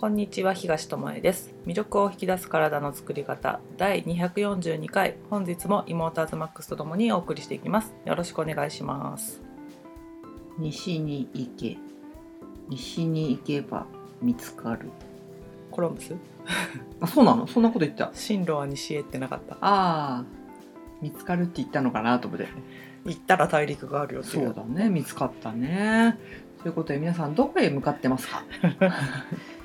こんにちは東智恵です。魅力を引き出す体の作り方第242回。本日も妹アズマックスとともにお送りしていきます。よろしくお願いします。西に行け。西に行けば見つかる。コロンブス？あそうなの？そんなこと言った。進路は西へってなかった。ああ見つかるって言ったのかなと思って。行ったら大陸があるよっていそうだね。見つかったね。ということで皆さんどこへ向かってますか？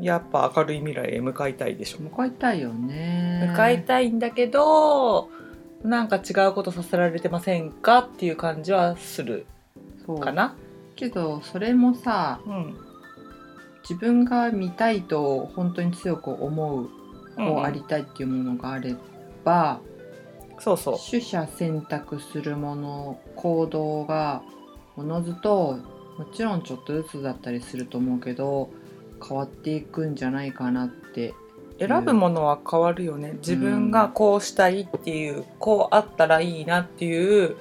やっぱ明るい未来へ向かいたいでしょ。向かいたいよね。向かいたいんだけどなんか違うことさせられてませんかっていう感じはする。かな。けどそれもさうん。自分が見たいと本当に強く思うこうありたいっていうものがあれば、そうそう。取捨選択するもの行動がおのずともちろんちょっとずつだったりすると思うけど変わっていくんじゃないかなって選ぶものは変わるよね。自分がこうしたいっていう、こうあったらいいなっていう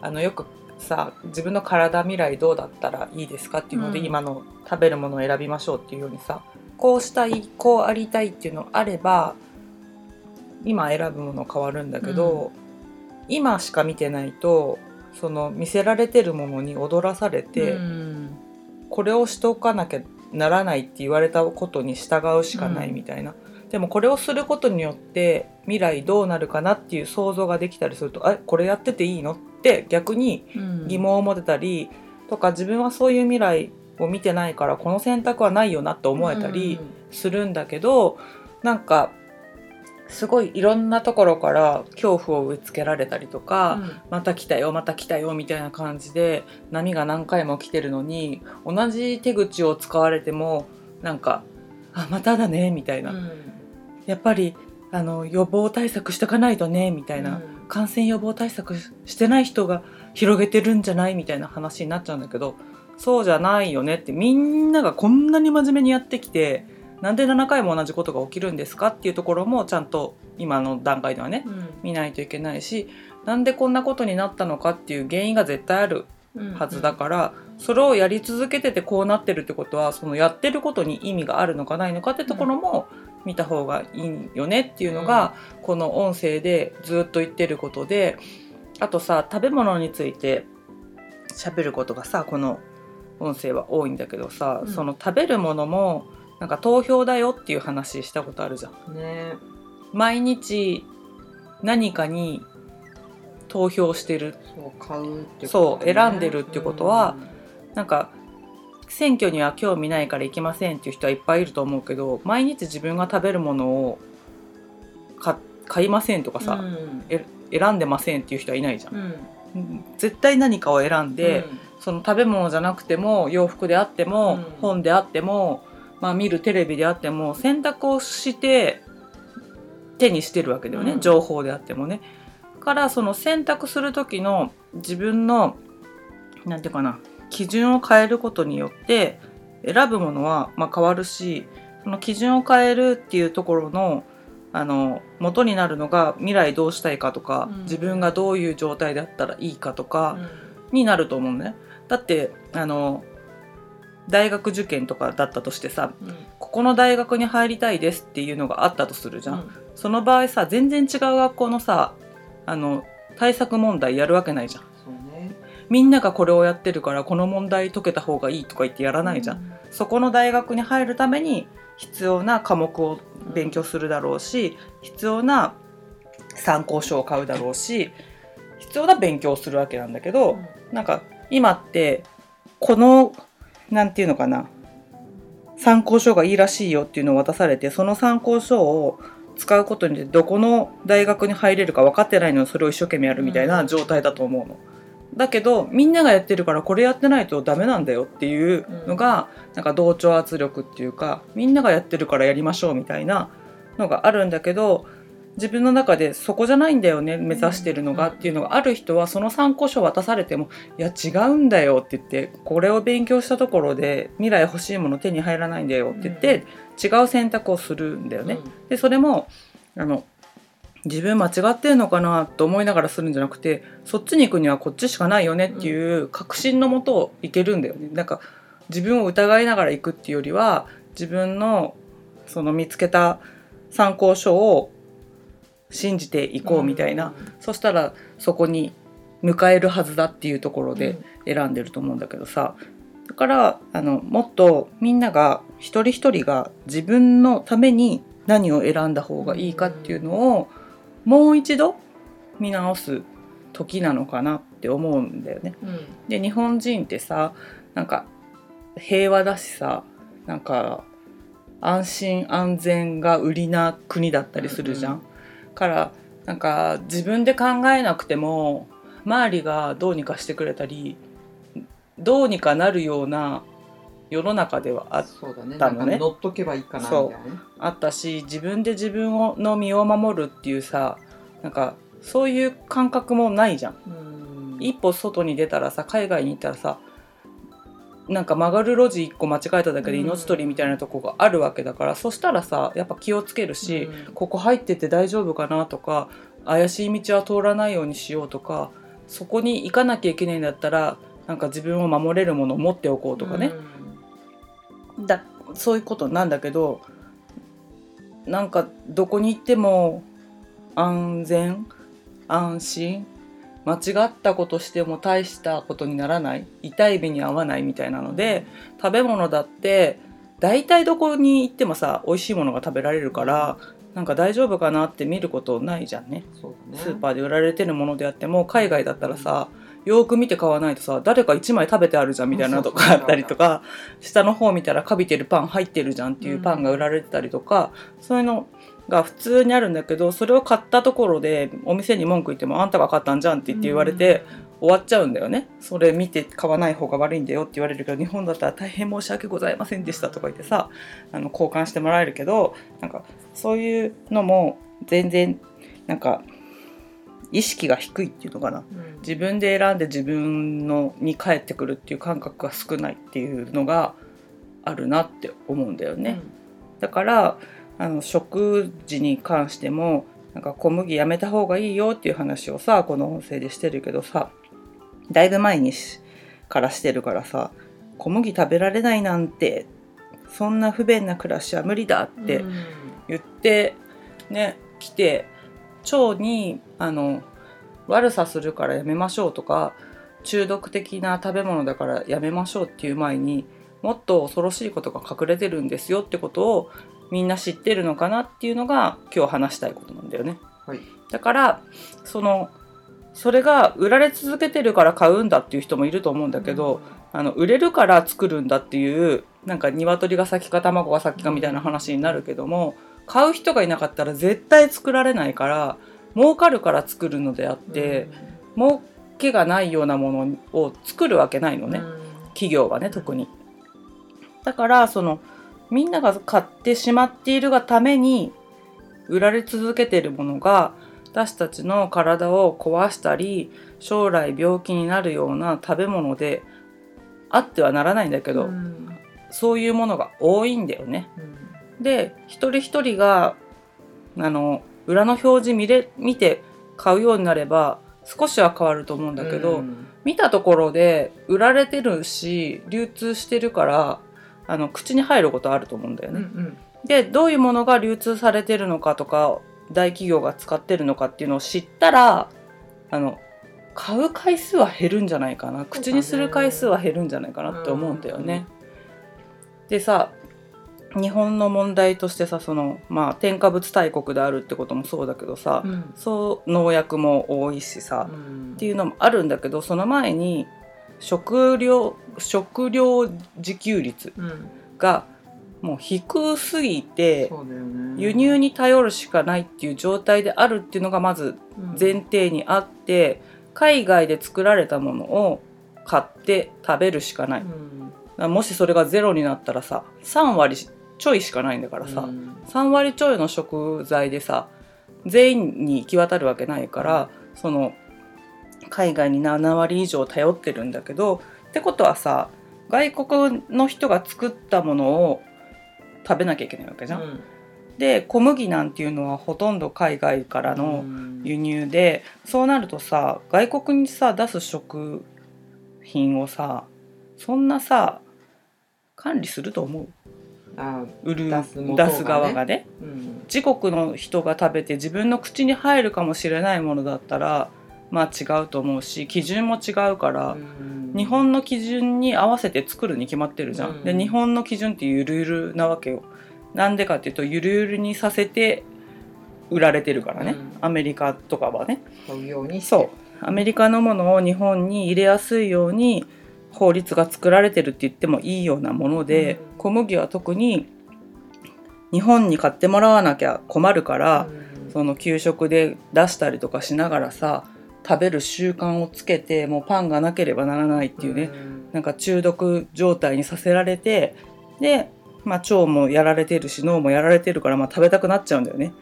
あのよくさ自分の体未来どうだったらいいですかっていうので、うん。今の食べるものを選びましょうっていうようにさこうしたいこうありたいっていうのあれば今選ぶもの変わるんだけど、今しか見てないとその見せられてるものに踊らされて、うん。これをしておかなきゃならないって言われたことに従うしかないみたいな、でもこれをすることによって未来どうなるかなっていう想像ができたりすると「えこれやってていいの?」って逆にうん。疑問を持てたりとか自分はそういう未来を見てないからこの選択はないよなって思えたりするんだけど、なんかすごいいろんなところから恐怖を植え付けられたりとか。また来たよまた来たよみたいな感じで波が何回も来てるのに同じ手口を使われてもなんか「あまただね」みたいな、うん。やっぱりあの予防対策しとかないとねみたいな、感染予防対策してない人が広げてるんじゃない？みたいな話になっちゃうんだけどそうじゃないよねってみんながこんなに真面目にやってきてなんで7回も同じことが起きるんですかっていうところもちゃんと今の段階ではねうん。見ないといけないしなんでこんなことになったのかっていう原因が絶対あるうんはずだから、それをやり続けててこうなってるってことはそのやってることに意味があるのかないのかってところも見た方がいいよねっていうのが、この音声でずっと言ってることであとさ食べ物について喋ることがさこの音声は多いんだけどさ、うん。その食べるものもなんか投票だよっていう話したことあるじゃん。ね。毎日何かに投票してる。そう買うってそうことね。選んでるってことはなんか選挙には興味ないから行きませんっていう人はいっぱいいると思うけど毎日自分が食べるものをか買いませんとかさ、うん。え選んでませんっていう人はいないじゃん。うん。うん。絶対何かを選んで、うん。その食べ物じゃなくても洋服であっても、うん。本であっても、まあ、見るテレビであっても選択をして手にしてるわけだよね、うん情報であってもね。だからその選択する時の自分のなんていうかな基準を変えることによって選ぶものはまあ変わるしその基準を変えるっていうところのあの元になるのが未来どうしたいかとか、うん自分がどういう状態だったらいいかとか、うんになると思うのね。だってあの大学受験とかだったとしてさここの大学に入りたいですっていうのがあったとするじゃん。その場合さ全然違う学校のさあの対策問題やるわけないじゃん。ねみんながこれをやってるからこの問題解けた方がいいとか言ってやらないじゃん。そこの大学に入るために必要な科目を勉強するだろうし必要な参考書を買うだろうし必要な勉強をするわけなんだけど、なんか今ってこのなんていうのかな。参考書がいいらしいよっていうのを渡されてその参考書を使うことによってどこの大学に入れるか分かってないのにそれを一生懸命やるみたいな状態だと思うの。だけどみんながやってるからこれやってないとダメなんだよっていうのが、なんか同調圧力っていうかみんながやってるからやりましょうみたいなのがあるんだけど自分の中でそこじゃないんだよね目指してるのがっていうのがある人はその参考書を渡されてもいや違うんだよって言ってこれを勉強したところで未来欲しいもの手に入らないんだよって言って、違う選択をするんだよね。でそれもあの自分間違ってるのかなと思いながらするんじゃなくてそっちに行くにはこっちしかないよねっていう確信のもといけるんだよね。なんか自分を疑いながら行くっていうよりは自分のその見つけた参考書を信じていこうみたいな、そしたらそこに迎えるはずだっていうところで選んでると思うんだけどさだからあのもっとみんなが一人一人が自分のために何を選んだ方がいいかっていうのをもう一度見直す時なのかなって思うんだよね。うんで日本人ってさなんか平和だしさなんか安心安全が売りな国だったりするじゃん。うんからなんか自分で考えなくても周りがどうにかしてくれたりどうにかなるような世の中ではあそうだね。だのね。なんか乗っとけばいいかなみたそいうなね。あったし自分で自分をの身を守るっていうさなんかそういう感覚もないじゃん。うん。一歩外に出たらさ海外に行ったらさなんか曲がる路地1個間違えただけで命取りみたいなとこがあるわけだから、そしたらさやっぱ気をつけるし、うん。ここ入ってて大丈夫かなとか怪しい道は通らないようにしようとかそこに行かなきゃいけないんだったらなんか自分を守れるものを持っておこうとかね、だそういうことなんだけどなんかどこに行っても安全安心間違ったことしても大したことにならない痛い目に遭わないみたいなので食べ物だって大体どこに行ってもさ美味しいものが食べられるからなんか大丈夫かなって見ることないじゃんね。そうだね。スーパーで売られてるものであっても海外だったらさよーく見て買わないとさ誰か1枚食べてあるじゃんみたいなのとかあったりとか下の方見たらカビてるパン入ってるじゃんっていうパンが売られてたりとか、そういうのが普通にあるんだけどそれを買ったところでお店に文句言ってもあんたが買ったんじゃんって言って言われて終わっちゃうんだよね。それ見て買わない方が悪いんだよって言われるけど日本だったら大変申し訳ございませんでしたとか言ってさあの交換してもらえるけどなんかそういうのも全然なんか意識が低いっていうのかな。うん。自分で選んで自分のに返ってくるっていう感覚が少ないっていうのがあるなって思うんだよね。だからあの食事に関してもなんか小麦やめた方がいいよっていう話をさこの音声でしてるけどさだいぶ前にしからしてるからさ小麦食べられないなんてそんな不便な暮らしは無理だってうん。言ってね来て腸にあの悪さするからやめましょうとか中毒的な食べ物だからやめましょうっていう前にもっと恐ろしいことが隠れてるんですよってことをみんな知ってるのかなっていうのが今日話したいことなんだよね。はい。だからそのそれが売られ続けてるから買うんだっていう人もいると思うんだけど、あの売れるから作るんだっていうなんか鶏が先か卵が先かみたいな話になるけども買う人がいなかったら絶対作られないから儲かるから作るのであって、儲けがないようなものを作るわけないのね、企業はね特に。だからそのみんなが買ってしまっているがために売られ続けているものが私たちの体を壊したり将来病気になるような食べ物であってはならないんだけど、うん。そういうものが多いんだよね。うん。で一人一人があの裏の表示見れ見て買うようになれば少しは変わると思うんだけど、うん。見たところで売られてるし流通してるからあの口に入ることあると思うんだよね。うんでどういうものが流通されてるのかとか大企業が使ってるのかっていうのを知ったらあの買う回数は減るんじゃないかな。口にする回数は減るんじゃないかなって思うんだよね。でさ日本の問題としてさそのまあ添加物大国であるってこともそうだけどさ、うん。そう農薬も多いしさ、うん。っていうのもあるんだけどその前に食料食料自給率うん。がもう低すぎて輸入に頼るしかないっていう状態であるっていうのがまず前提にあって海外で作られたものを買って食べるしかない。うん。もしそれがゼロになったらさ3割ちょいしかないんだからさ、うん。3割ちょいの食材でさ全員に行き渡るわけないからその海外に7割以上頼ってるんだけどってことはさ外国の人が作ったものを食べなきゃいけないわけじゃん。うん。で小麦なんていうのはほとんど海外からのうん。輸入でそうなるとさ外国にさ出す食品をさそんなさ管理すると思う？あ売る出すね。出す側がね。うん。自国の人が食べて自分の口に入るかもしれないものだったらまあ違うと思うし基準も違うから、うん。日本の基準に合わせて作るに決まってるじゃん。うん。で日本の基準ってゆるゆるなわけよ。なんでかっていうとゆるゆるにさせて売られてるからね、うん。アメリカとかはね。そう。アメリカのものを日本に入れやすいように法律が作られてるって言ってもいいようなもので、うん。小麦は特に日本に買ってもらわなきゃ困るから、うん。その給食で出したりとかしながらさ食べる習慣をつけてもうパンがなければならないっていうね、ん。なんか中毒状態にさせられてで、まあ、腸もやられてるし脳もやられてるから、まあ、食べたくなっちゃうんだよね。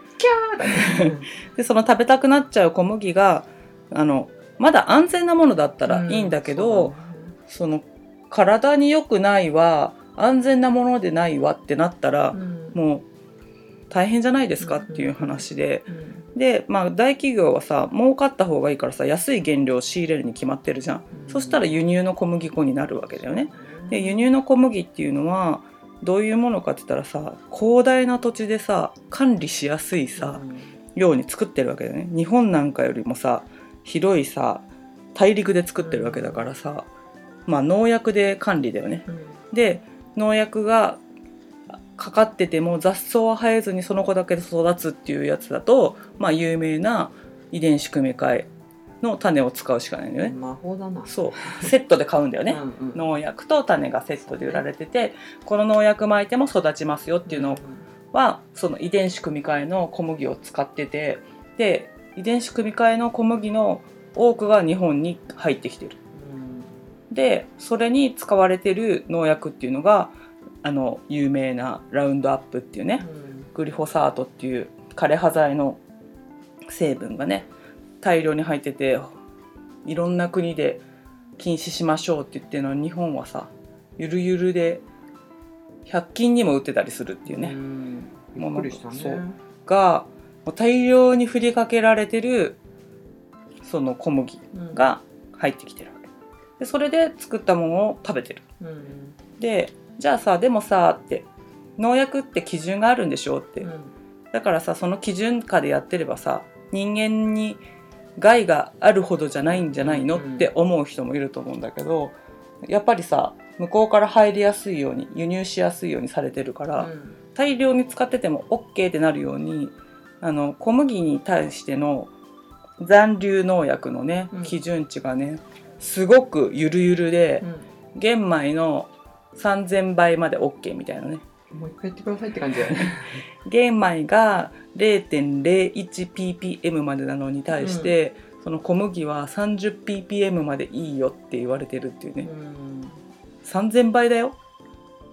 でその食べたくなっちゃう小麦があのまだ安全なものだったらいいんだけど、その体に良くないわ安全なものでないわってなったら、もう大変じゃないですかっていう話で。うんで、まあ、大企業はさ儲かった方がいいからさ安い原料を仕入れるに決まってるじゃん、うん。そしたら輸入の小麦粉になるわけだよね。で輸入の小麦っていうのはどういうものかって言ったらさ広大な土地でさ管理しやすいさ、ように作ってるわけだよね。日本なんかよりもさ広いさ大陸で作ってるわけだからさ、まあ農薬で管理だよね。うん。で農薬がかかってても雑草は生えずにその子だけで育つっていうやつだとまあ有名な遺伝子組み換えの種を使うしかないんだよね、魔法だな。そう。セットで買うんだよね、うんうん。農薬と種がセットで売られててこの農薬撒いても育ちますよっていうのはその遺伝子組み換えの小麦を使っててで遺伝子組み換えの小麦の多くが日本に入ってきてる。うん。でそれに使われてる農薬っていうのがあの有名なラウンドアップっていうねグリフォサートっていう枯葉剤の成分がね大量に入ってていろんな国で禁止しましょうって言ってるのは日本はさゆるゆるで100均にも売ってたりするっていうね、うん。びっくりしたね。が大量に振りかけられてるその小麦うん。が入ってきてるわけ。でそれで作ったものを食べてる。うん。でじゃあさでもさって農薬って基準があるんでしょって、うん。だからさその基準下でやってればさ人間に害があるほどじゃないんじゃないの、うんって思う人もいると思うんだけどやっぱりさ向こうから入りやすいように輸入しやすいようにされてるから、うん。大量に使ってても OK ってなるようにあの小麦に対しての残留農薬のねうん。基準値がねすごくゆるゆるで、玄米の3000倍まで OK みたいなね。うんもう一回言ってくださいって感じだよね。玄米が 0.01ppm までなのに対して、その小麦は 30ppm までいいよって言われてるっていうね、うん。3000倍だよ。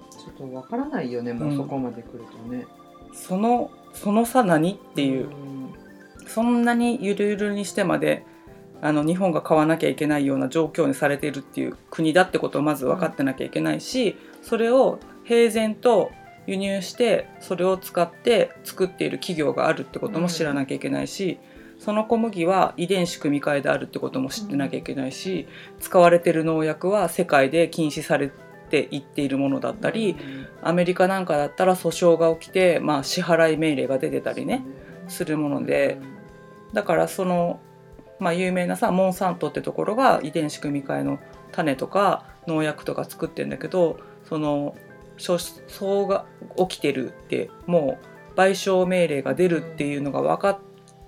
ちょっとわからないよねもうそこまで来るとね。そのその差何っていう、ん。そんなにゆるゆるにしてまであの日本が買わなきゃいけないような状況にされているっていう国だってことをまず分かってなきゃいけないし、それを平然と輸入してそれを使って作っている企業があるってことも知らなきゃいけないし、その小麦は遺伝子組み換えであるってことも知ってなきゃいけないし、使われてる農薬は世界で禁止されていっているものだったり、アメリカなんかだったら訴訟が起きて、まあ、支払い命令が出てたりねするもので。だからその、まあ、有名なさモンサントってところが遺伝子組み換えの種とか農薬とか作ってんだけどその訴訟が起きてるってもう賠償命令が出るっていうのが分かっ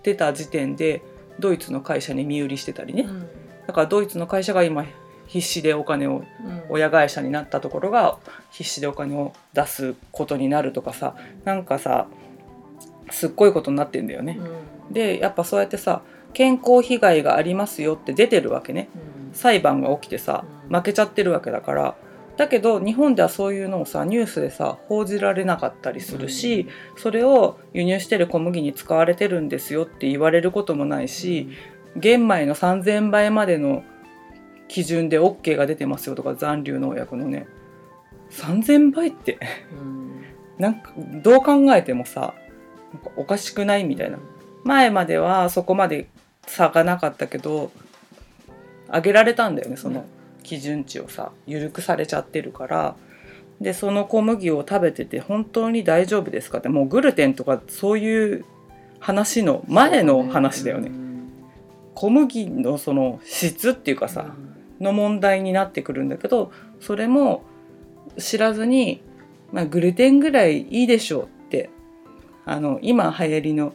てた時点でドイツの会社に身売りしてたりね。うん。だからドイツの会社が今必死でお金をうん。親会社になったところが必死でお金を出すことになるとかさなんかさすっごいことになってんだよね。うん。でやっぱそうやってさ健康被害がありますよって出てるわけね。うん。裁判が起きてさうん。負けちゃってるわけだから。だけど日本ではそういうのをさニュースでさ報じられなかったりするし、それを輸入してる小麦に使われてるんですよって言われることもないし、玄米の3000倍までの基準で OK が出てますよとか残留農薬のね。3000倍って。うん。なんかどう考えてもさおかしくないみたいな。前まではそこまで差がなかったけど上げられたんだよねその基準値をさ緩くされちゃってるから。でその小麦を食べてて本当に大丈夫ですかってもうグルテンとかそういう話の前の話だよね。小麦のその質っていうかさ、の問題になってくるんだけどそれも知らずに、まあ、グルテンぐらいいいでしょうってあの今流行りの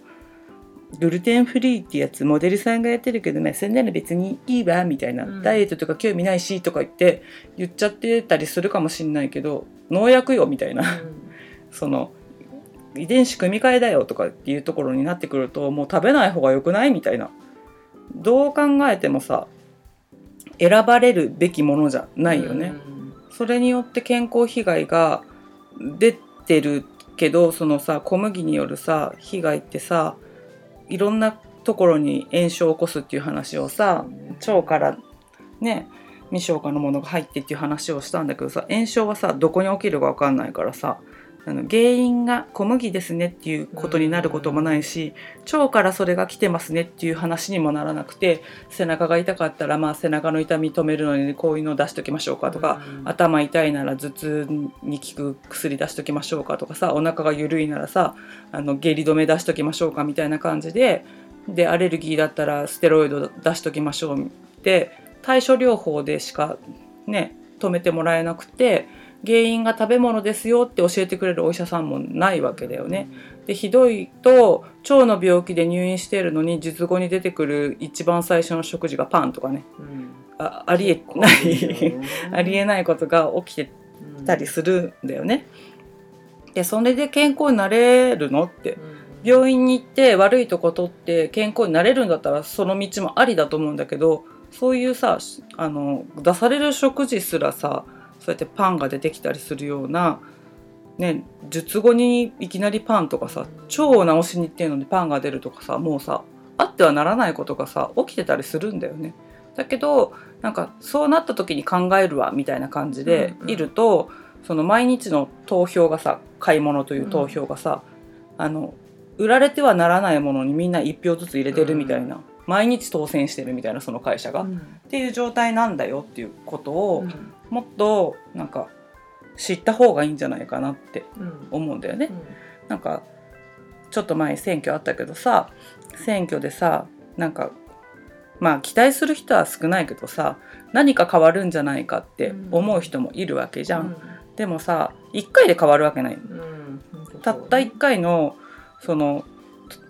グルテンフリーってやつモデルさんがやってるけど、まあ、そんなの別にいいわみたいな、うん。ダイエットとか興味ないしとか言って言っちゃってたりするかもしんないけど農薬よみたいな。その遺伝子組み換えだよとかっていうところになってくるともう食べない方が良くないみたいな。どう考えてもさ選ばれるべきものじゃないよね。それによって健康被害が出てるけどそのさ小麦によるさ被害ってさいろんなところに炎症を起こすっていう話をさ腸からね未消化のものが入ってっていう話をしたんだけどさ炎症はさどこに起きるか分かんないからさあの原因が小麦ですねっていうことになることもないし腸からそれが来てますねっていう話にもならなくて背中が痛かったらまあ背中の痛み止めるのにこういうの出しときましょうかとか、頭痛いなら頭痛に効く薬出しときましょうかとかさお腹が緩いならさあの下痢止め出しときましょうかみたいな感じででアレルギーだったらステロイド出しときましょうって対処療法でしかね止めてもらえなくて原因が食べ物ですよって教えてくれるお医者さんもないわけだよね。でひどいと腸の病気で入院してるのに術後に出てくる一番最初の食事がパンとかね。あありえない。ありえないことが起きてたりするんだよね。でそれで健康になれるのって。病院に行って悪いとこ取って健康になれるんだったらその道もありだと思うんだけどそういうさあの出される食事すらさそうやってパンが出てきたりするような、ね、術後にいきなりパンとかさ腸を治しに行ってるのにパンが出るとかさもうさあってはならないことがさ起きてたりするんだよね。だけどなんかそうなった時に考えるわみたいな感じでうんうん。いると、その毎日の投票がさ買い物という投票がさ、あの売られてはならないものにみんな1票ずつ入れてるみたいな、毎日当選してるみたいなその会社が、っていう状態なんだよっていうことを、もっとなんか知った方がいいんじゃないかなって思うんだよね。なんかちょっと前選挙あったけどさ選挙でさなんかまあ期待する人は少ないけどさ何か変わるんじゃないかって思う人もいるわけじゃん。でもさ1回で変わるわけない。たった1回のその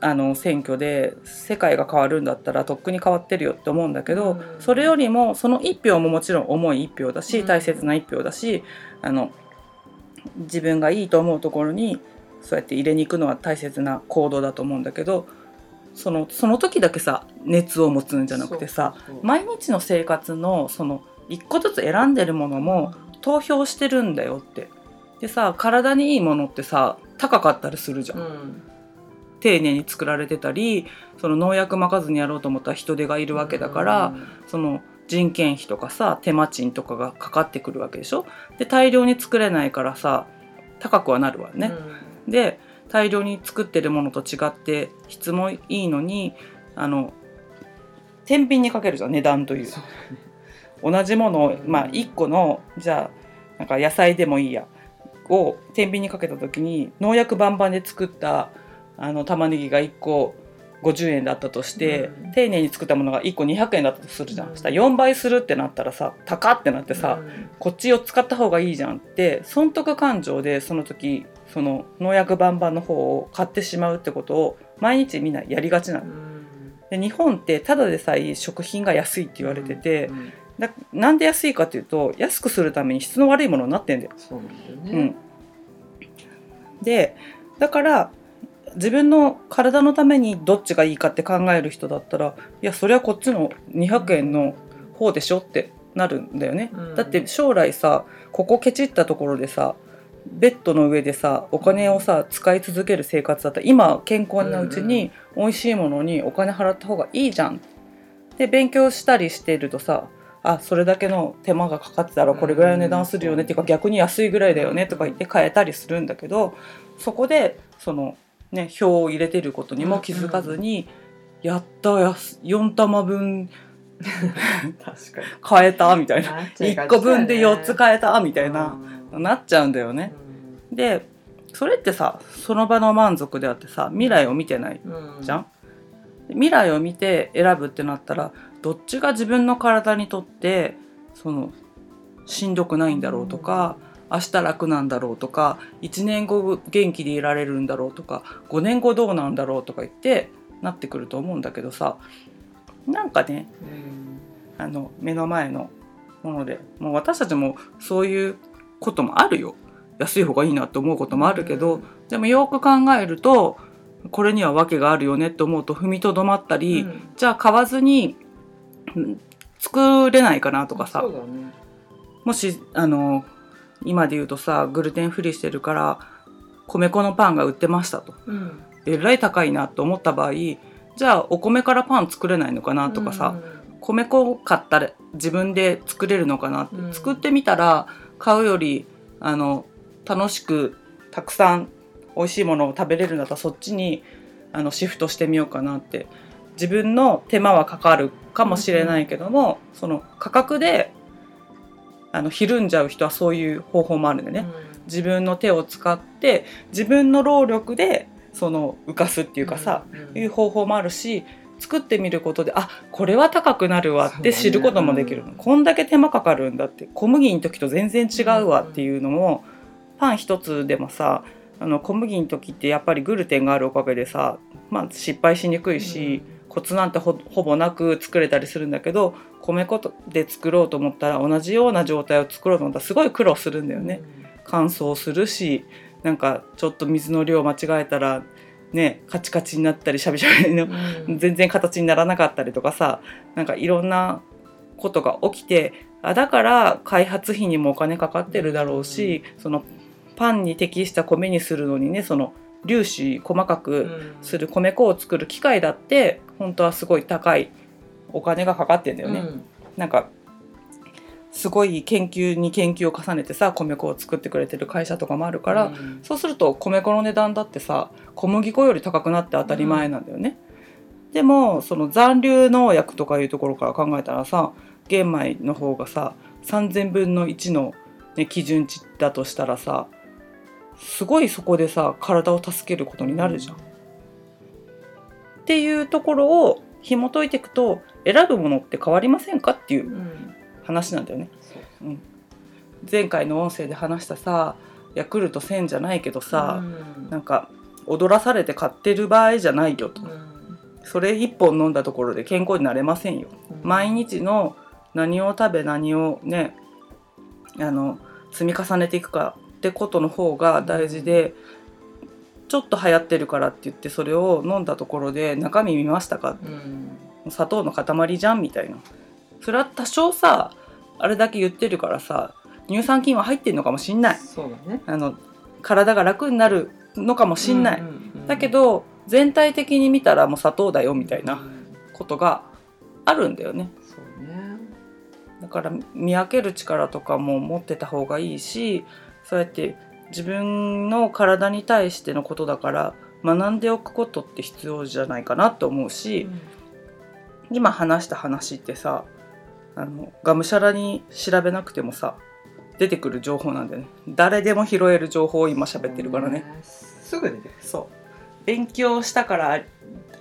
あの選挙で世界が変わるんだったらとっくに変わってるよって思うんだけど、うんそれよりもその1票ももちろん重い1票だしうん大切な1票だし、あの自分がいいと思うところにそうやって入れに行くのは大切な行動だと思うんだけどそのその時だけさ熱を持つんじゃなくてさ毎日の生活のその一個ずつ選んでるものも投票してるんだよって。でさ体にいいものってさ高かったりするじゃん。丁寧に作られてたりその農薬まかずにやろうと思ったら人手がいるわけだから、その人件費とかさ手間賃とかがかかってくるわけでしょ？で大量に作れないからさ高くはなるわね、で大量に作ってるものと違って質もいいのにあの天秤にかけるじゃん値段という。同じものを、まあ、1個のじゃあなんか野菜でもいいやを天秤にかけた時に農薬バンバンで作ったあの玉ねぎが1個50円だったとして、うん。丁寧に作ったものが1個200円だったとするじゃん、うん。そしたら4倍するってなったらさ高ってなってさ、こっちを使った方がいいじゃんって損得感情でその時その農薬バンバンの方を買ってしまうってことを毎日みんなやりがちなの。で日本ってただでさえ食品が安いって言われてて、だなんで安いかっていうと安くするために質の悪いものになってんだよ。そうなんだよね。うん、でだから自分の体のためにどっちがいいかって考える人だったらいやそれはこっちの200円の方でしょってなるんだよね。うんだって将来さここケチったところでさベッドの上でさお金をさ使い続ける生活だったら今健康なうちに美味しいものにお金払った方がいいじゃん。で勉強したりしてるとさあそれだけの手間がかかってたらこれぐらいの値段するよねっていうか逆に安いぐらいだよねとか言って買えたりするんだけどそこでそのね票を入れてることにも気づかずに、やったやす4玉分。確かに。買えたみたいな。なっちゃいが1ちだよね。個分で4つ買えたみたいな、うん。なっちゃうんだよね。でそれってさその場の満足であってさ未来を見てないうん。じゃん、未来を見て選ぶってなったらどっちが自分の体にとってそのしんどくないんだろうとか、明日楽なんだろうとか1年後元気でいられるんだろうとか5年後どうなんだろうとか言ってなってくると思うんだけどさなんかねうん。あの目の前のものでもう私たちもそういうこともあるよ。安い方がいいなって思うこともあるけど、うん。でもよく考えるとこれには訳があるよねって思うと踏みとどまったり、うん。じゃあ買わずにうん作れないかなとかさ。ね。もしあの今で言うとさグルテンフリーしてるから米粉のパンが売ってましたと。うんえらい高いなと思った場合じゃあお米からパン作れないのかなとかさ、米粉買ったら自分で作れるのかなって、うん。作ってみたら買うよりあの楽しくたくさん美味しいものを食べれるんだったらそっちにあのシフトしてみようかなって。自分の手間はかかるかもしれないけども、その価格であのひるんじゃう人はそういう方法もあるんでね、自分の手を使って自分の労力でその浮かすっていうかさ、いう方法もあるし作ってみることであこれは高くなるわって知ることもできるの、そうだねこんだけ手間かかるんだって小麦の時と全然違うわっていうのも、パン一つでもさあの小麦の時ってやっぱりグルテンがあるおかげでさ、まあ、失敗しにくいし、コツなんてほほぼなく作れたりするんだけど米粉で作ろうと思ったら同じような状態を作ろうと思ったらすごい苦労するんだよね。乾燥するしなんかちょっと水の量間違えたらねカチカチになったりしゃびしゃびのうん。全然形にならなかったりとかさなんかいろんなことが起きてあだから開発費にもお金かかってるだろうし、そのパンに適した米にするのにねその粒子細かくする米粉を作る機械だって本当はすごい高いお金がかかってんだよね。なんかすごい研究に研究を重ねてさ米粉を作ってくれてる会社とかもあるから、うんそうすると米粉の値段だってさ小麦粉より高くなって当たり前なんだよね。でもその残留農薬とかいうところから考えたらさ玄米の方がさ3,000分の1の、ね、基準値だとしたらさすごいそこでさ体を助けることになるじゃん。っていうところを紐解いていくと選ぶものって変わりませんかっていううん。話なんだよね。そう。前回の音声で話したさヤクルト1000じゃないけどさ、うん。なんか踊らされて買ってる場合じゃないよと、うん。それ1本飲んだところで健康になれませんよ、毎日の何を食べ何をねあの積み重ねていくかってことの方が大事でちょっと流行ってるからって言ってそれを飲んだところで中身見ましたか？うん。砂糖の塊じゃんみたいな。それは多少さあれだけ言ってるからさ乳酸菌は入ってるのかもしんない。そうだね。あの体が楽になるのかもしんない、うんうんうん。だけど全体的に見たらもう砂糖だよみたいなうん。ことがあるんだよね。そうね。だから見分ける力とかも持ってた方がいいしそうやって自分の体に対してのことだから学んでおくことって必要じゃないかなと思うし、今話した話ってさあのがむしゃらに調べなくてもさ出てくる情報なんだよね。誰でも拾える情報を今喋ってるからね、すぐ出てくる。そう。勉強したから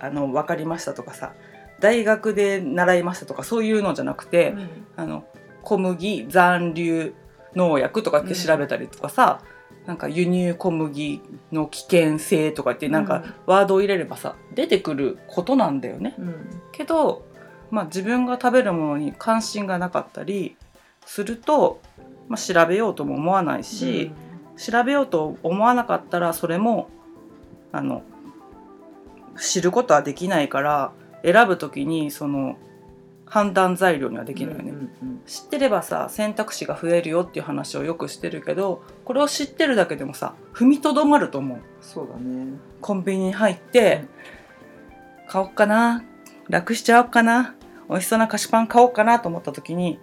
あの分かりましたとかさ大学で習いましたとかそういうのじゃなくて、あの小麦残留農薬とかって調べたりとかさ、なんか輸入小麦の危険性とかってなんかワードを入れればさ出てくることなんだよね。うん。けど、まあ、自分が食べるものに関心がなかったりすると、まあ、調べようとも思わないし、調べようと思わなかったらそれもあの知ることはできないから選ぶ時にその判断材料にはできないよね。うんうん知ってればさ選択肢が増えるよっていう話をよくしてるけどこれを知ってるだけでもさ踏みとどまると思う。そうだね。コンビニに入って買おっかな楽しちゃおうかな美味しそうな菓子パン買おうかなと思った時に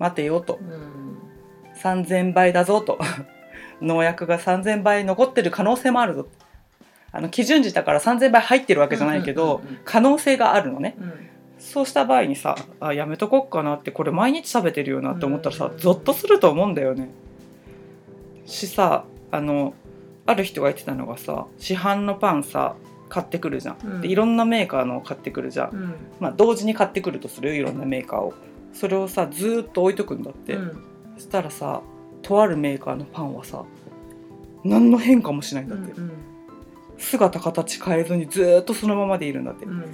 待てよと。うん。3000倍だぞと。農薬が3000倍残ってる可能性もあるぞ。あの基準値だから3000倍入ってるわけじゃないけど、うんうんうんうん。可能性があるのね。うんそうした場合にさあやめとこっかなってこれ毎日食べてるよなって思ったらさうん。ゾッとすると思うんだよね。しさあのある人が言ってたのがさ市販のパンさ買ってくるじゃん、うん。でいろんなメーカーのを買ってくるじゃん、うん。まあ、同時に買ってくるとするよいろんなメーカーを。それをさずーっと置いとくんだって、うん。そしたらさとあるメーカーのパンはさ何の変化もしないんだって、うん。姿形変えずにずーっとそのままでいるんだって、うん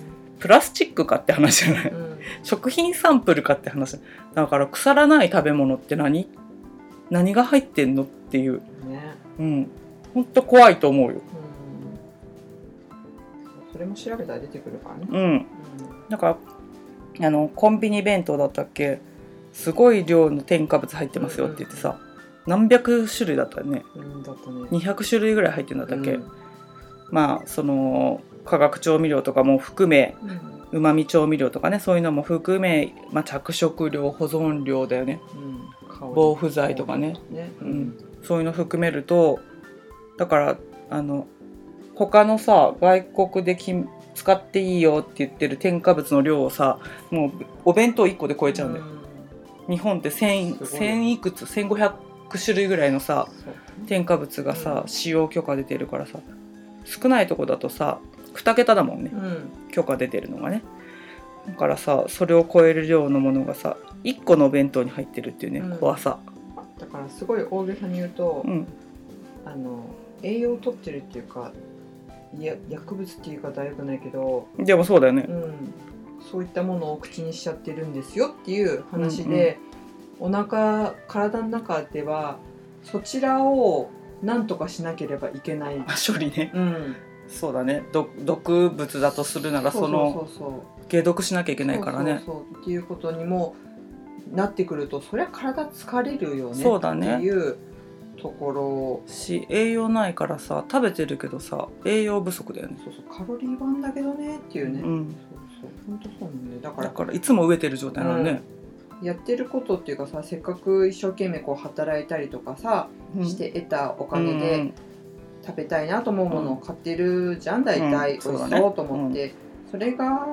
プラスチックかって話じゃない、うん。食品サンプルかって話。だから腐らない食べ物って何？何が入ってんのっていう。ね。うん。ほんと怖いと思うよ。うん。それも調べたら出てくるからね。うん。だからあのコンビニ弁当だったっけ？すごい量の添加物入ってますよって言ってさ、何百種類だったよね。うんうんだったね。200種類ぐらい入ってるんだったっけ、うん。まあその化学調味料とかも含めうん。うまみ調味料とかねそういうのも含め、まあ、着色料保存料だよね。うん。防腐剤とかね。ね。うん。そういうの含めるとだからあの他のさ外国でき使っていいよって言ってる添加物の量をさもうお弁当1個で超えちゃうんだよ、日本って1000すごい1000いくつ？1500種類ぐらいのさ添加物がさ、うん。使用許可出てるからさ。少ないとこだとさ2桁だもんね。うん。許可出てるのがね。だからさそれを超える量のものがさ1個のお弁当に入ってるっていうね、うん。怖さ。だからすごい大げさに言うと、うん。あの栄養を取ってるっていうかいや薬物っていう言い方はよくないけど、でもそうだよね。うん、そういったものを口にしちゃってるんですよっていう話で、お腹体の中ではそちらを何とかしなければいけない。あ処理ね。うん、そうだね。毒毒物だとするならその解毒しなきゃいけないからね。そうそうっていうことにもなってくるとそりゃ体疲れるよね。そうだね。っていうところ。し栄養ないからさ食べてるけどさ栄養不足だよね。そうそう。カロリー版だけどねっていうね、うん。そうそう。本当そうなんだよだからだからいつも飢えてる状態なのね、やってることっていうかさせっかく一生懸命こう働いたりとかさ、うん。して得たおう金でん食べたいなと思うものを買ってるじゃん大体、うん美味しそうと思って、それが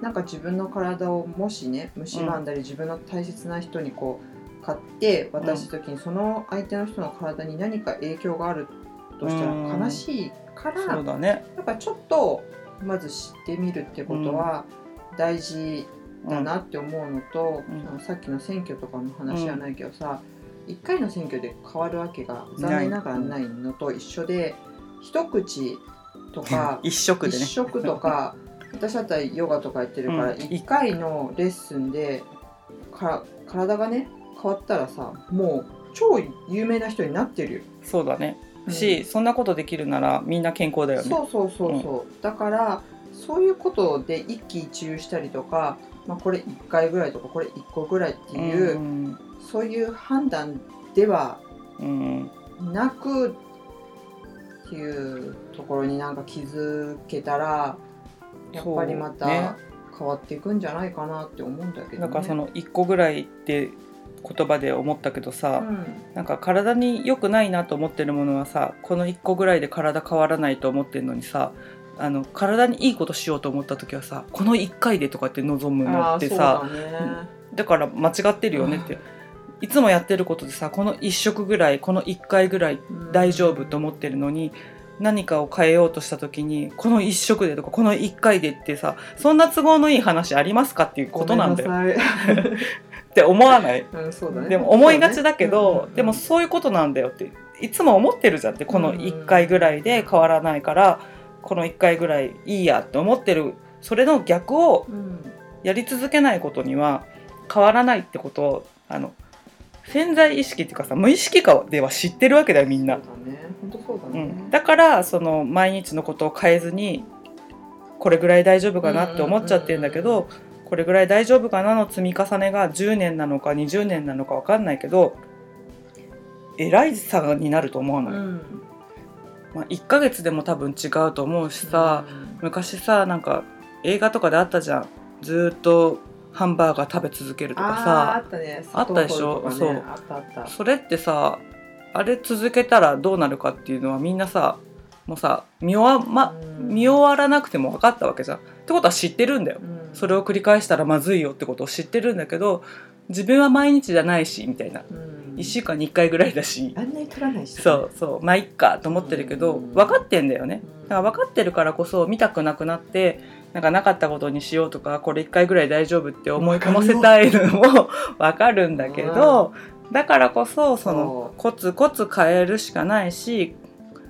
なんか自分の体をもしね蝕ん。だり自分の大切な人にこう買って渡した時にその相手の人の体に何か影響があるとしたら悲しいから、そうだね。やっぱちょっとまず知ってみるってことは大事だなって思うのと、うん。そのさっきの選挙とかの話じゃないけどさ、1回の選挙で変わるわけが残念ながらないのと一緒で一口とか 一食でね。一食とか 私だったらヨガとかやってるから、うん。1回のレッスンでか体がね変わったらさもう超有名な人になってるよ。そうだね。うん。し、そんなことできるならみんな健康だよね。そうそうそうそう、だからそういうことで一喜一憂したりとか、まあ、これ1回ぐらいとかこれ1個ぐらいっていう、うん。そういう判断ではうん。なくっていうところになんか気づけたらやっぱりまた変わっていくんじゃないかなって思うんだけど、ね、だからその1個ぐらいって言葉で思ったけどさ、うん。なんか体に良くないなと思ってるものはさこの1個ぐらいで体変わらないと思ってるのにさあの体にいいことしようと思った時はさこの1回でとかって望むのってさだね、だから間違ってるよねって。いつもやってることでさこの1食ぐらいこの1回ぐらいうん。大丈夫と思ってるのに何かを変えようとした時にこの1食でとかこの1回でってさそんな都合のいい話ありますかっていうことなんだよ。って思わない？うん、ね。でも思いがちだけど、ね。でもそういうことなんだよっていつも思ってるじゃんってこの1回ぐらいで変わらないからこの1回ぐらいいいやって思ってる。それの逆をやり続けないことには変わらないってことをあの潜在意識っていうかさ無意識化では知ってるわけだよみんな。だからその毎日のことを変えずにこれぐらい大丈夫かなって思っちゃってるんだけどこれぐらい大丈夫かなの積み重ねが10年なのか20年なのか分かんないけど偉いさになると思わない、うんまあ、1ヶ月でも多分違うと思うしさ、昔さなんか映画とかであったじゃん。ずーっとハンバーガー食べ続けるとかあーあさったね。あったでしょ？砂糖そう。それってさあれ続けたらどうなるかっていうのはみんなさもうさ見終わ,、ま、うん。見終わらなくても分かったわけじゃん。ってことは知ってるんだよ。うん。それを繰り返したらまずいよってことを知ってるんだけど自分は毎日じゃないしみたいな。うん1週間に1回ぐらいだし。あんなに取らないしね。そうそう。まあいっかと思ってるけどうん。分かってんだよね。うんだから分かってるからこそ見たくなくなってなんかなかったことにしようとかこれ1回ぐらい大丈夫って思い込ませたいのも分かるんだけどだからこそそのそコツコツ変えるしかないし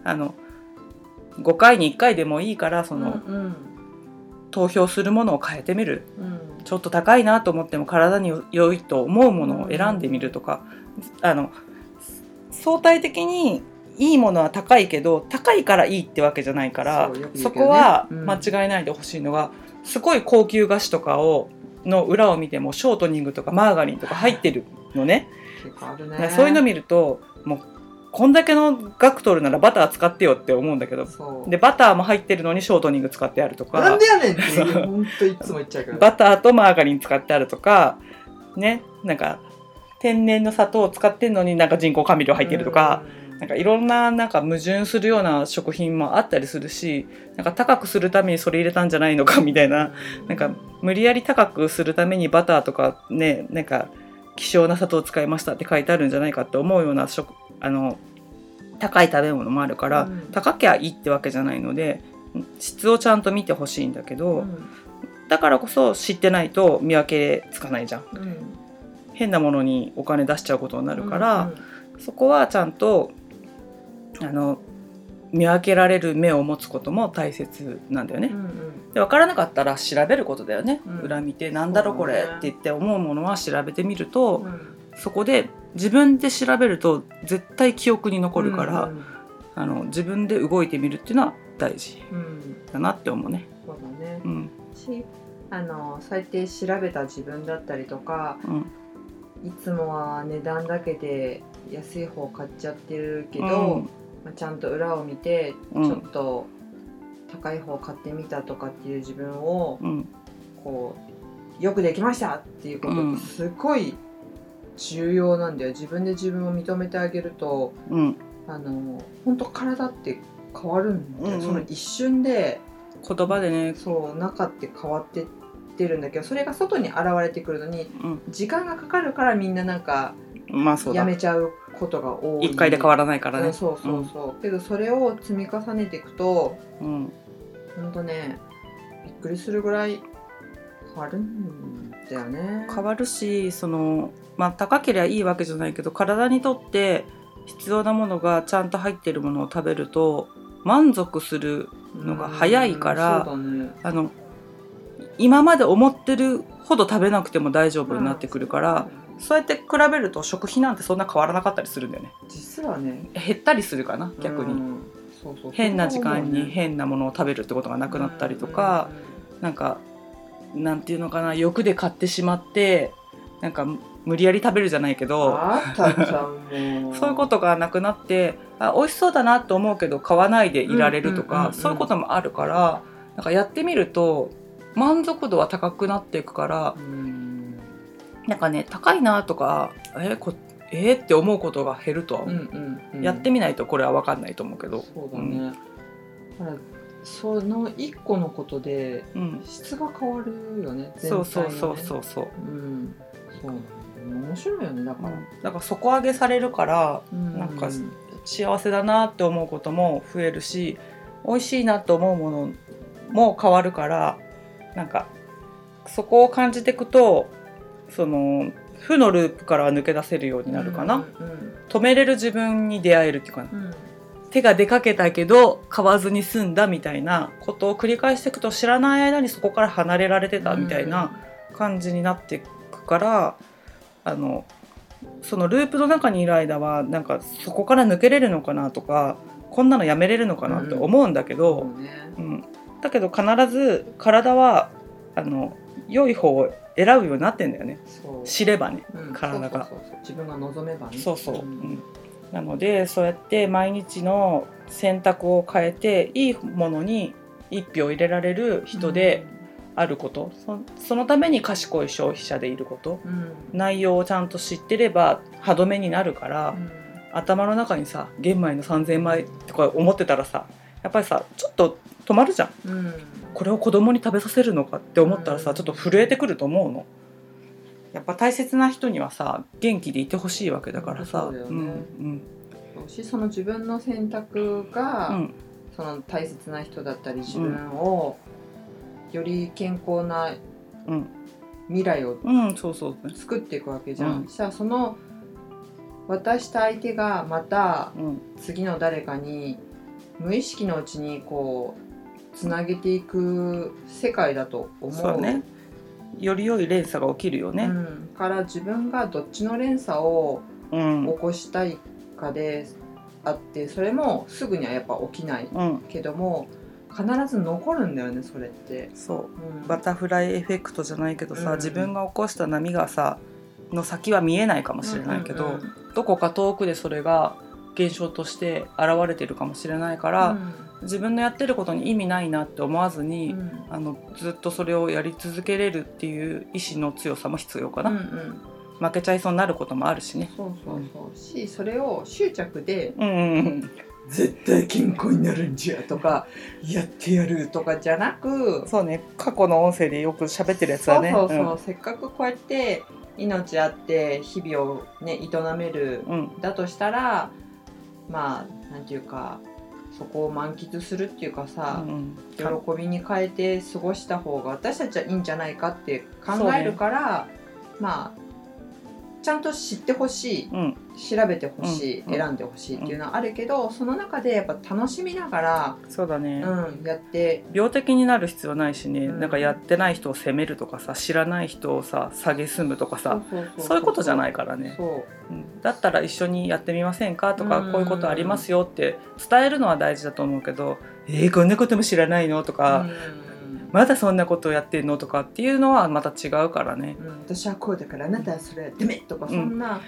あの5回に1回でもいいからその、うん投票するものを変えてみる。うん。ちょっと高いなと思っても体に良いと思うものを選んでみるとか、あの相対的にいいものは高いけど高いからいいってわけじゃないからそね。そこはうん。間違えないでほしいのが、すごい高級菓子とかをの裏を見てもショートニングとかマーガリンとか入ってるのね。ね。らそういうの見るともうこんだけの額取るならバター使ってよって思うんだけどでバターも入ってるのにショートニング使ってあるとかなんでやねんって本当いつも言っちゃうから。バターとマーガリン使ってあるとかねなんか天然の砂糖を使ってんのになんか人工甘味料入ってるとか、うん。なんかいろんななんか矛盾するような食品もあったりするしなんか高くするためにそれ入れたんじゃないのかみたいななんか無理やり高くするためにバターとかねなんか希少な砂糖を使いましたって書いてあるんじゃないかって思うような食あの高い食べ物もあるから、うん。高きゃいいってわけじゃないので質をちゃんと見てほしいんだけど、うん。だからこそ知ってないと見分けつかないじゃん。うん変なものにお金出しちゃうことになるから、うんそこはちゃんとあの見分けられる目を持つことも大切なんだよね。うんうん。で分からなかったら調べることだよね、うん。裏見てなんだろうこれって言って思うものは調べてみると、うん。そこで自分で調べると絶対記憶に残るから、うんあの自分で動いてみるっていうのは大事うん。だなって思うね。そうだね。うん。しあのそうやって調べた自分だったりとかうんいつもは値段だけで安い方買っちゃってるけど、うん。まあ、ちゃんと裏を見てうん。ちょっと高い方買ってみたとかっていう自分をうん。こうよくできましたっていうことうん。ってすごい重要なんだよ。自分で自分を認めてあげるとうん、あの本当体って変わるんだよ、うんうん。その一瞬で言葉でね、そう中って変わってってるんだけどそれが外に現れてくるのにうん、時間がかかるからみんななんかまあそうだ。やめちゃうことが多い。一回で変わらないからね。うん。そうそうそう、けどそれを積み重ねていくとうん。ほんとねびっくりするぐらい変わるんだよね。変わるしその、まあ、高ければいいわけじゃないけど体にとって必要なものがちゃんと入ってるものを食べると満足するのが早いからうんそうだね。あの今まで思ってるほど食べなくても大丈夫になってくるから、そうやって比べると食費なんてそんな変わらなかったりするんだよね。実はね。減ったりするかな逆に、うん。そうそう。変な時間に変なものを食べるってことがななくなったりとか、なんかなんていうのかな欲で買ってしまってなんか無理やり食べるじゃないけど そういうことがなくなってあ美味しそうだなと思うけど買わないでいられるとかそういうこともあるからなんかやってみると満足度は高くなっていくからうんなんかね高いなとかえこえーって思うことが減るとは思う、うんうんうん。やってみないとこれは分かんないと思うけど。そうだね、だからその一個のことでうん、質が変わるよねそうそうそううそうそう、うん。そう面白いよねだから、だから底上げされるからうん。なんか幸せだなって思うことも増えるし美味しいなと思うものも変わるからなんかそこを感じていくとその負のループからは抜け出せるようになるかな、うん止めれる自分に出会えるっていうかな。うん。うん手が出かけたけど買わずに済んだみたいなことを繰り返していくと知らない間にそこから離れられてたみたいな感じになっていくからあのそのループの中にいる間はなんかそこから抜けれるのかなとかこんなのやめれるのかなって思うんだけど、そうね。うんだけど必ず体はあの良い方を選ぶようになってんだよね。知ればね。うん。体が。そうそうそう自分が望めばね。そうそう、ん。うん。なのでそうやって毎日の選択を変えていいものに一票入れられる人であること、そそのために賢い消費者でいること。うん。内容をちゃんと知ってれば歯止めになるから、うん。頭の中にさ玄米の3,000枚とか思ってたらさやっぱりさちょっと止まるじゃん。うん。これを子供に食べさせるのかって思ったらさ、うん。ちょっと震えてくると思うの。やっぱ大切な人にはさ元気でいてほしいわけだからさ。そうんそうしその自分の選択が、うん。その大切な人だったり自分をより健康なうん。未来を作っていくわけじゃん。うん。じゃあその渡した相手がまたうん。次の誰かに無意識のうちにこうつなげていく世界だと思う。そうね。より良い連鎖が起きるよね。うん、から自分がどっちの連鎖をうん。起こしたいかであってそれもすぐにはやっぱ起きないうん。けども必ず残るんだよねそれって。そう。うん。バタフライエフェクトじゃないけどさ、うん。自分が起こした波がさの先は見えないかもしれないけど、うんうんどこか遠くでそれが現象として現れてるかもしれないから、自分のやってることに意味ないなって思わずうに、ん。あのずっとそれをやり続けれるっていう意志の強さも必要かな、うんうん。負けちゃいそうになることもあるしね。そうそうそう。しそれを執着でうんうんうん、絶対健康になるんじゃとかやってやるとかじゃなくそうね。過去の音声でよく喋ってるやつだね。そうそうそう、せっかくこうやって命あって日々をね営めるうん。うんだとしたらまあなんていうかそこを満喫するっていうかさ、うん喜びに変えて過ごした方が私たちはいいんじゃないかって考えるから、まあちゃんと知ってほしいうん。調べてほしい、うん選んでほしいっていうのはあるけど、その中でやっぱ楽しみながら、そうだね、うん、やって病的になる必要ないしね、うん。なんかやってない人を責めるとかさ知らない人をさ蔑むとかさそういうことじゃないからね、そう。ん。だったら一緒にやってみませんかとか、うん。こういうことありますよって伝えるのは大事だと思うけど「えー、こんなことも知らないの?」とう、か、うんまだそんなことをやってんの?」とかっていうのはまた違うからね。うん私はこうだからあなたはそれはダメとかんそんな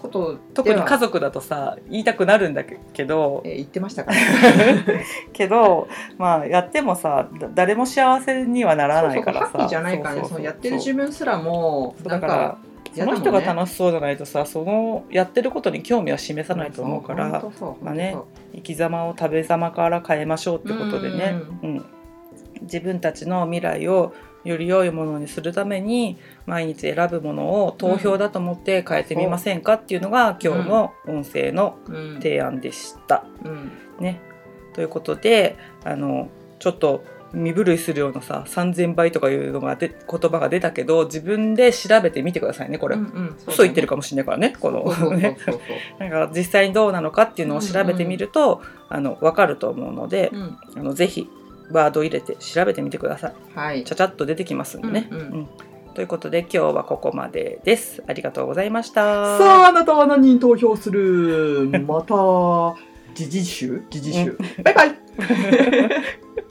こと特に家族だとさ言いたくなるんだけどえ言ってましたか？ら けどまあやってもさだ誰も幸せにはならないからさ。じゃないからね。そのやってる自分すらもだからかその人が楽しそうじゃないとさそのやってることに興味は示さないと思うからまあね生き様を食べ様から変えましょうってことでね、うん自分たちの未来をより良いものにするために毎日選ぶものを投票だと思って変えてみませんかっていうのが今日の音声のうん。提案でした。うん。ね、ということであのちょっと身震いするようなさ3,000倍とかいうのがで言葉が出たけど自分で調べてみてくださいねこれ。うんうん。嘘言ってるかもしれないからねこの。ね。なんか実際にどうなのかっていうのを調べてみると、あの分かると思うので、うん。あのぜひワード入れて調べてみてください。はい。ちゃちゃっと出てきますんでね、うんうん。うん。ということで今日はここまでです。ありがとうございました。さああなたは何に投票する？また時事集？時事集。バイバイ